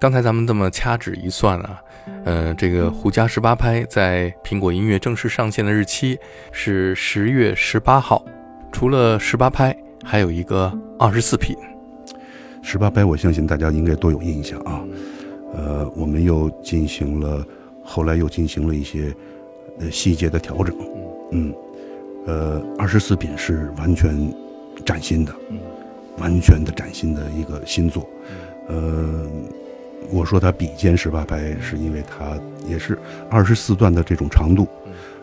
刚才咱们这么掐指一算啊，呃，这个《胡家十八拍》在苹果音乐正式上线的日期是十月十八号。除了十八拍，还有一个二十四品。十八拍，我相信大家应该都有印象啊。呃，我们又进行了，后来又进行了一些呃细节的调整。嗯，呃，二十四品是完全崭新的，完全的崭新的一个新作。呃。我说它比肩十八拍，是因为它也是二十四段的这种长度。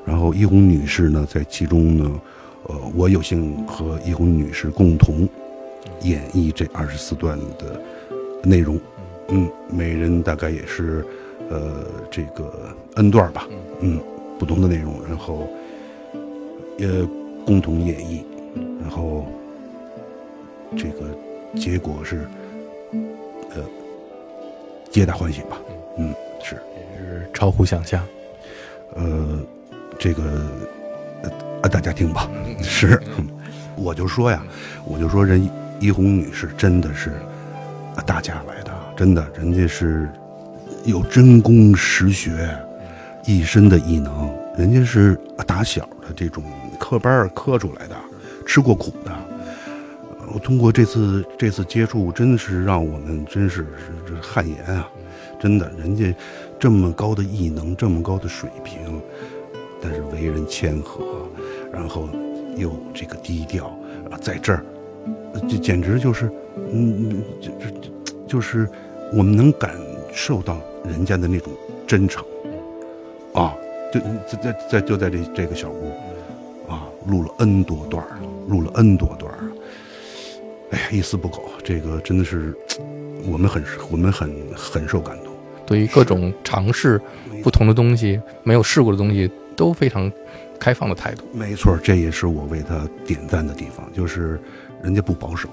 然后一红女士呢，在其中呢，呃，我有幸和一红女士共同演绎这二十四段的内容。嗯，每人大概也是呃这个 n 段吧。嗯，不同的内容，然后也共同演绎，然后这个结果是。皆大欢喜吧，嗯，是，也是超乎想象，呃，这个，呃，大家听吧，是，我就说呀，我就说人一红女士真的是大家来的，真的，人家是有真功实学，一身的异能，人家是打小的这种科班科出来的，吃过苦的。我通过这次这次接触，真是让我们真是是汗颜啊！真的，人家这么高的艺能，这么高的水平，但是为人谦和，然后又这个低调啊，在这儿，这简直就是，嗯，就就就是我们能感受到人家的那种真诚啊！就在在在就在这这个小屋啊，录了 N 多段录了 N 多段哎呀，一丝不苟，这个真的是我们很我们很很受感动。对于各种尝试不同的东西，没有试过的东西，都非常开放的态度。没错，这也是我为他点赞的地方，就是人家不保守，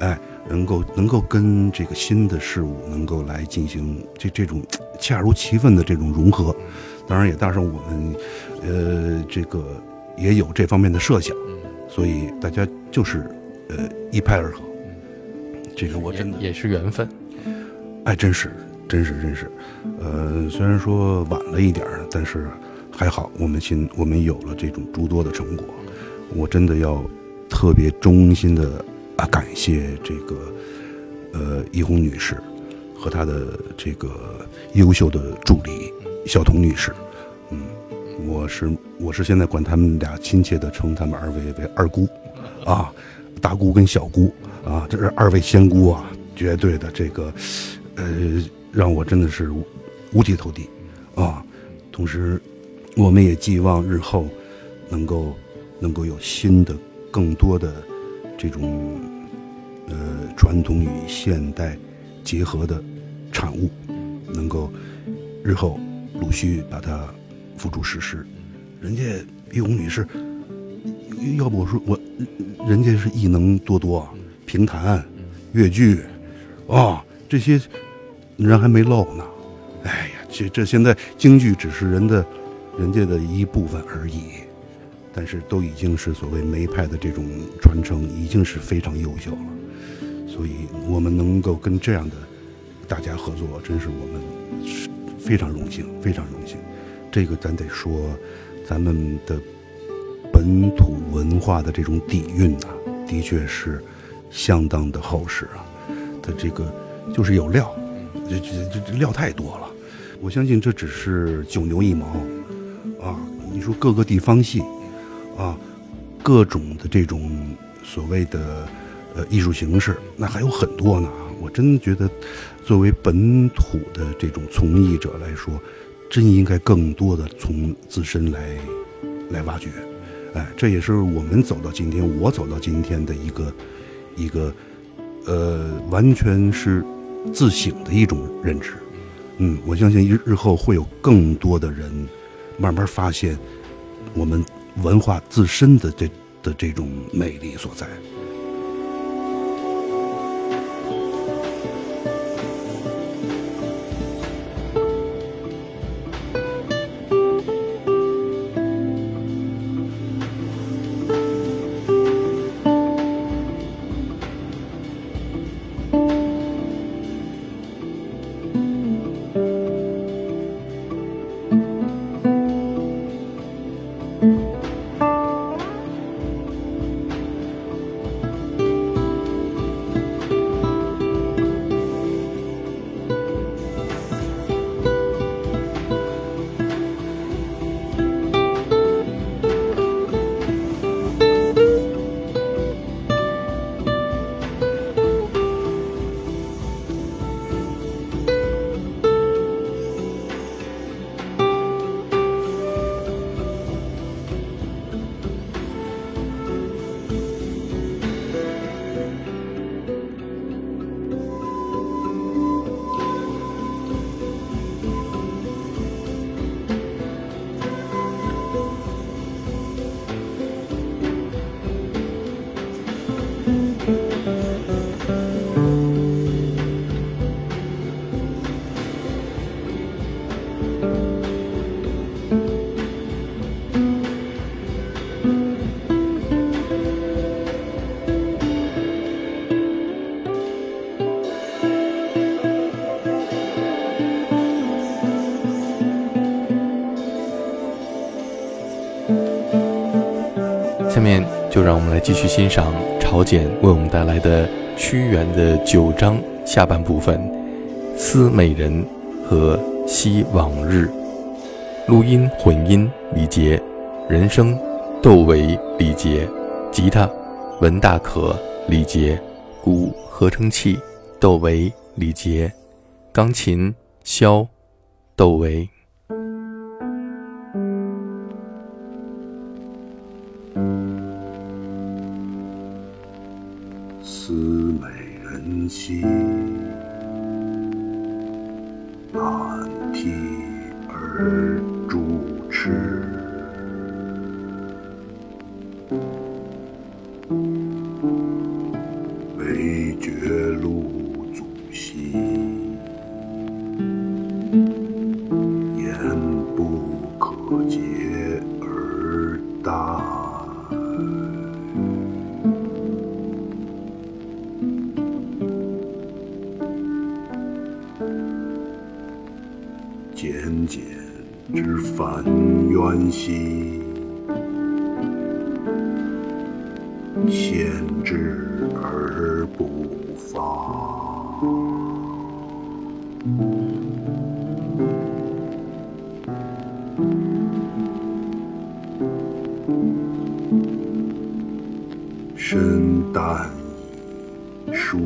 哎，能够能够跟这个新的事物能够来进行这这种恰如其分的这种融合。当然也加上我们呃这个也有这方面的设想，所以大家就是。呃，一拍而合，这个我真的也是缘分，哎，真是，真是，真是，呃，虽然说晚了一点儿，但是还好，我们新我们有了这种诸多的成果，我真的要特别衷心的啊感谢这个呃易红女士和她的这个优秀的助理小童女士，嗯，我是我是现在管他们俩亲切的称他们二位为二姑，啊。大姑跟小姑啊，这是二位仙姑啊，绝对的这个，呃，让我真的是五体投地啊。同时，我们也寄望日后能够能够有新的、更多的这种呃传统与现代结合的产物，能够日后陆续把它付诸实施。人家玉红女士，要不我说我。人家是艺能多多，评弹、越剧，啊，这些人还没漏呢。哎呀，这这现在京剧只是人的，人家的一部分而已，但是都已经是所谓梅派的这种传承，已经是非常优秀了。所以我们能够跟这样的大家合作，真是我们非常荣幸，非常荣幸。这个咱得说，咱们的。本土文化的这种底蕴呐，的确是相当的厚实啊。它这个就是有料，这这这料太多了。我相信这只是九牛一毛啊。你说各个地方戏啊，各种的这种所谓的呃艺术形式，那还有很多呢。我真觉得，作为本土的这种从艺者来说，真应该更多的从自身来来挖掘。哎，这也是我们走到今天，我走到今天的一个一个呃，完全是自省的一种认知。嗯，我相信日日后会有更多的人慢慢发现我们文化自身的这的这种魅力所在。继续欣赏朝简为我们带来的屈原的九章下半部分《思美人》和《惜往日》。录音混音李杰，人声窦唯李杰，吉他文大可李杰，鼓合成器窦唯李杰，钢琴肖窦唯。思美人兮，难替而主兮，先知而不发。身淡矣，书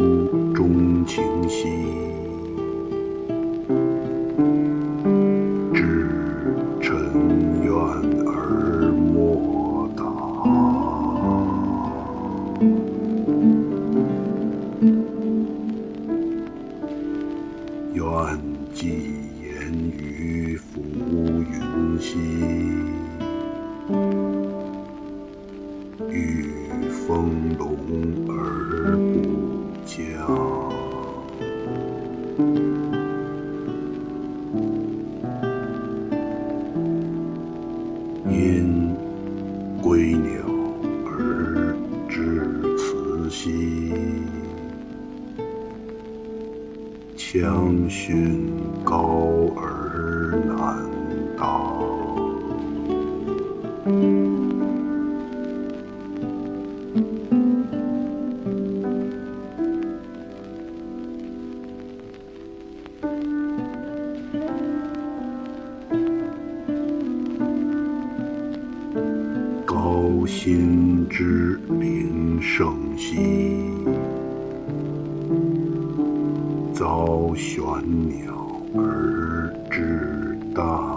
中情兮。之灵圣兮，遭玄鸟而致大。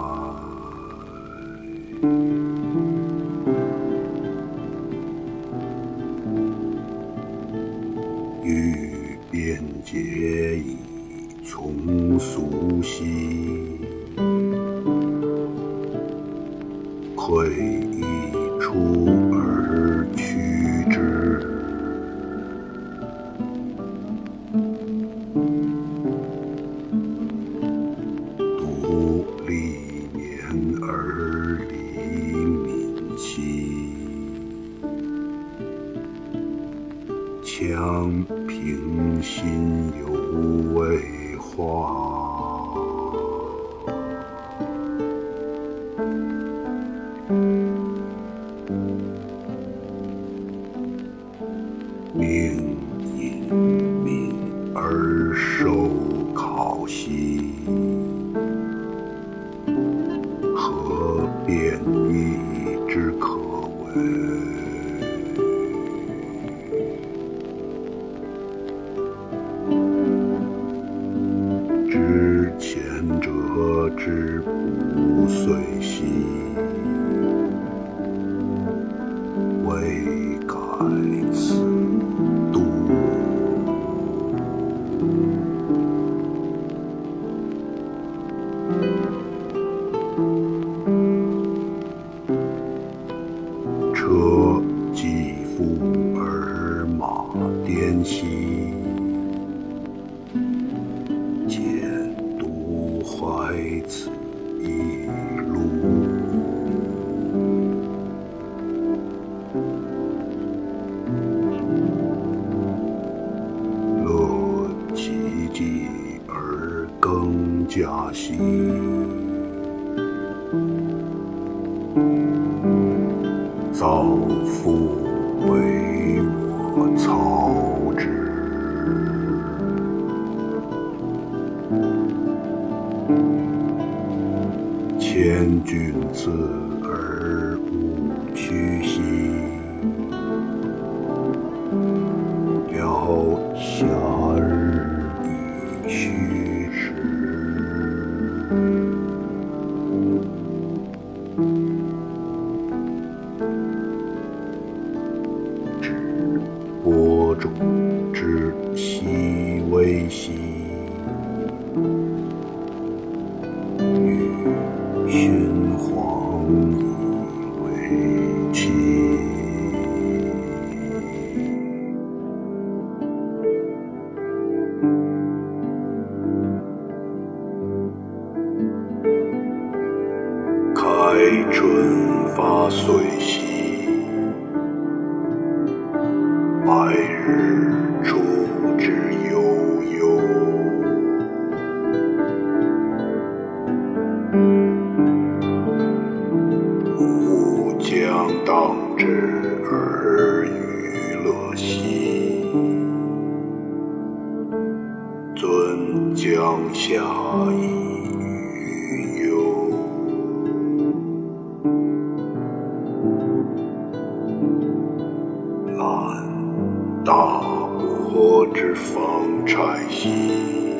平心犹未化。微信。禅意。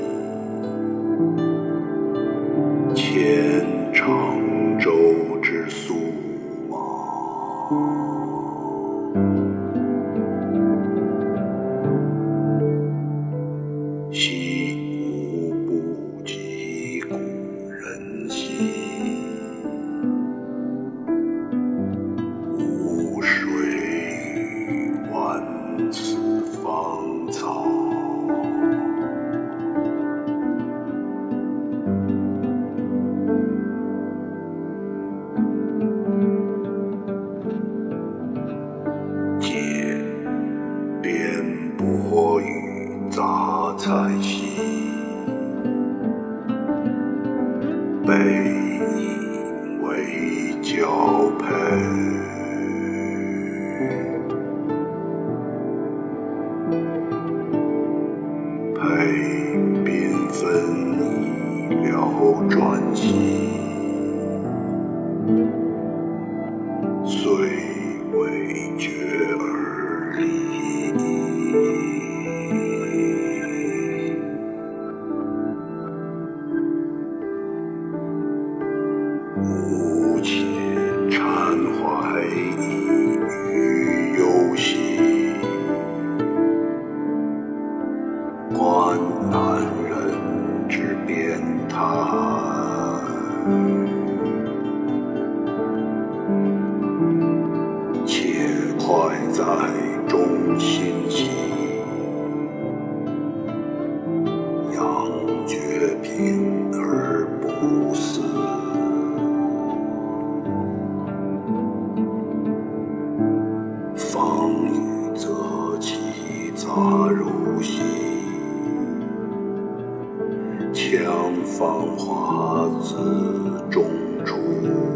爱缤纷，你了转机。将芳华自种出。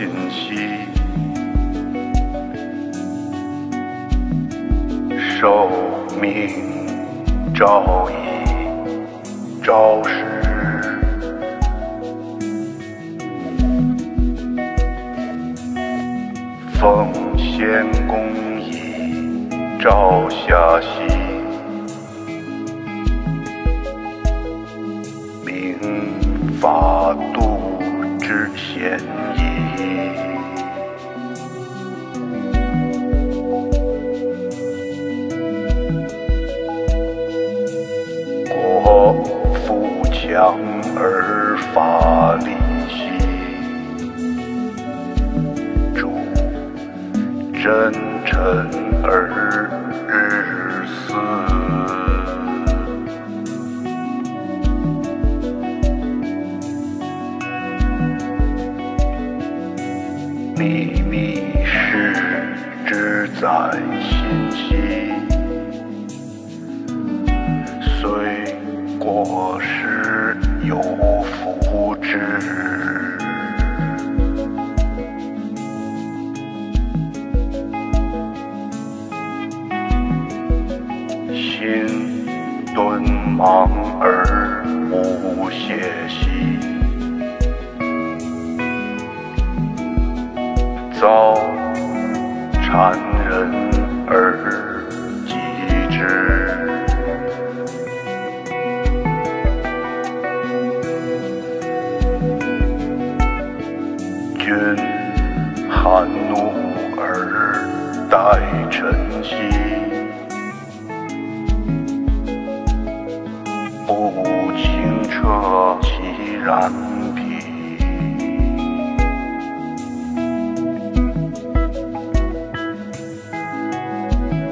信兮，受命照以朝时，奉先公以朝霞秘密事之在心兮，虽过失有福之。心顿忙而然脾。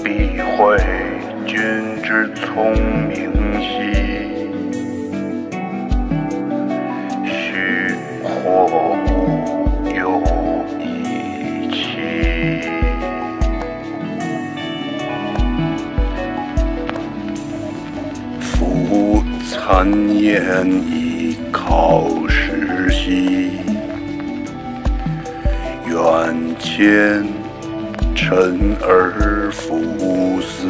必会君之聪明兮，须或无有以期。夫谗言好时兮，远迁臣而弗思。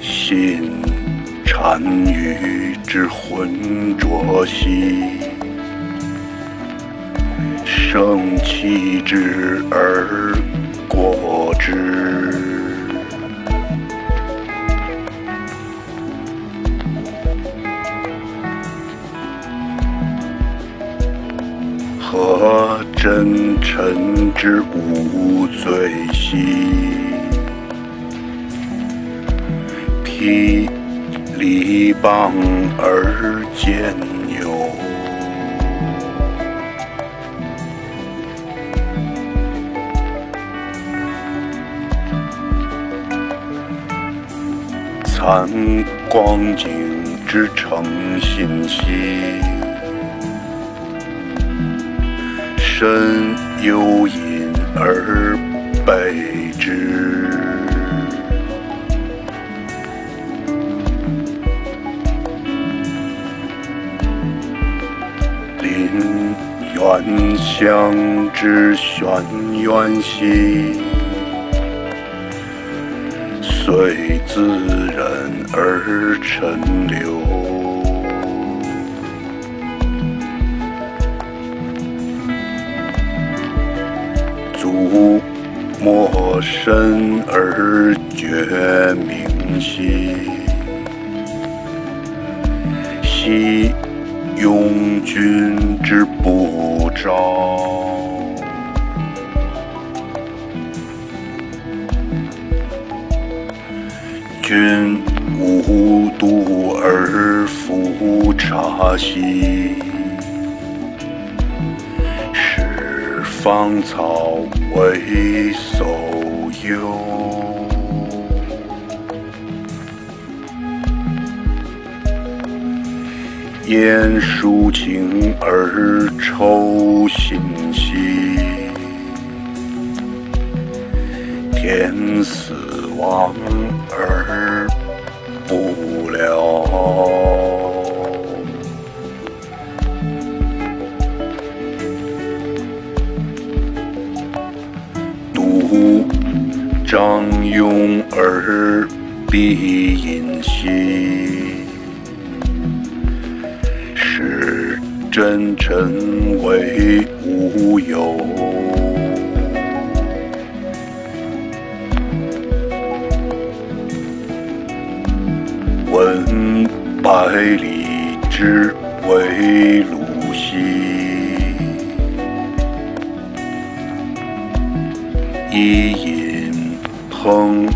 信单于之浑浊兮，生气之而臣之无罪兮？披篱笆而见牛，参光景之诚信兮。身幽隐而备之。临渊相之玄渊兮，随自然而陈流。足莫深而觉明兮，兮拥君之不招。君无度而复察兮，是芳草为叟忧。言抒情而愁心兮，天死亡而不了。张勇而必隐兮，使真臣为无有。闻百里之为鲁饮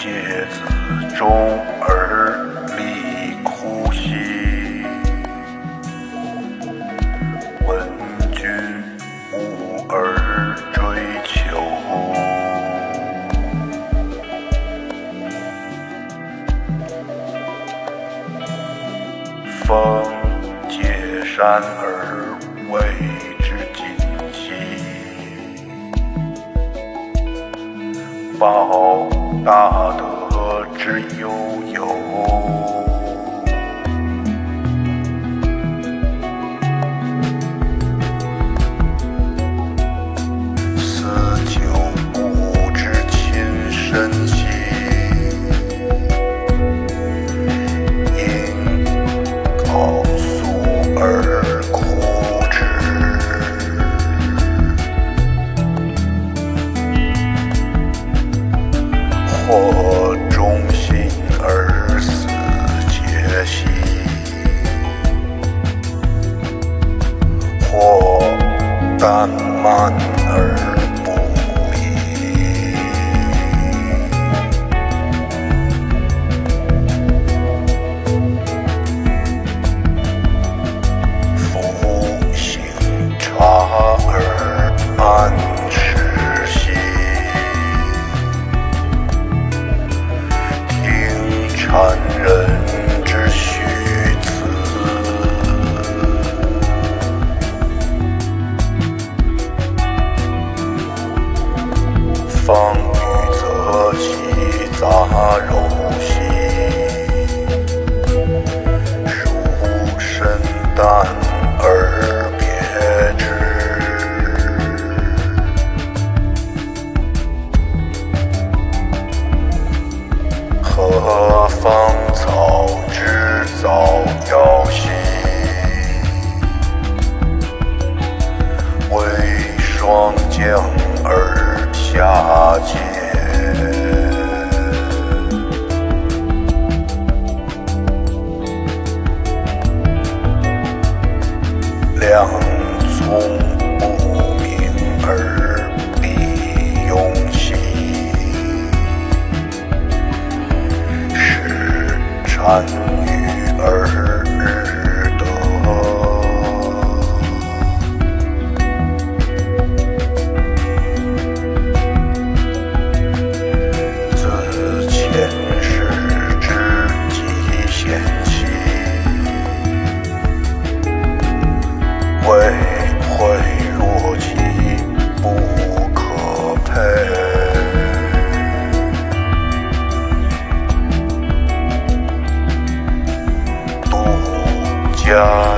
芥子洲或忠心而死节兮，或淡慢而草知早凋兮。为霜降而下季是家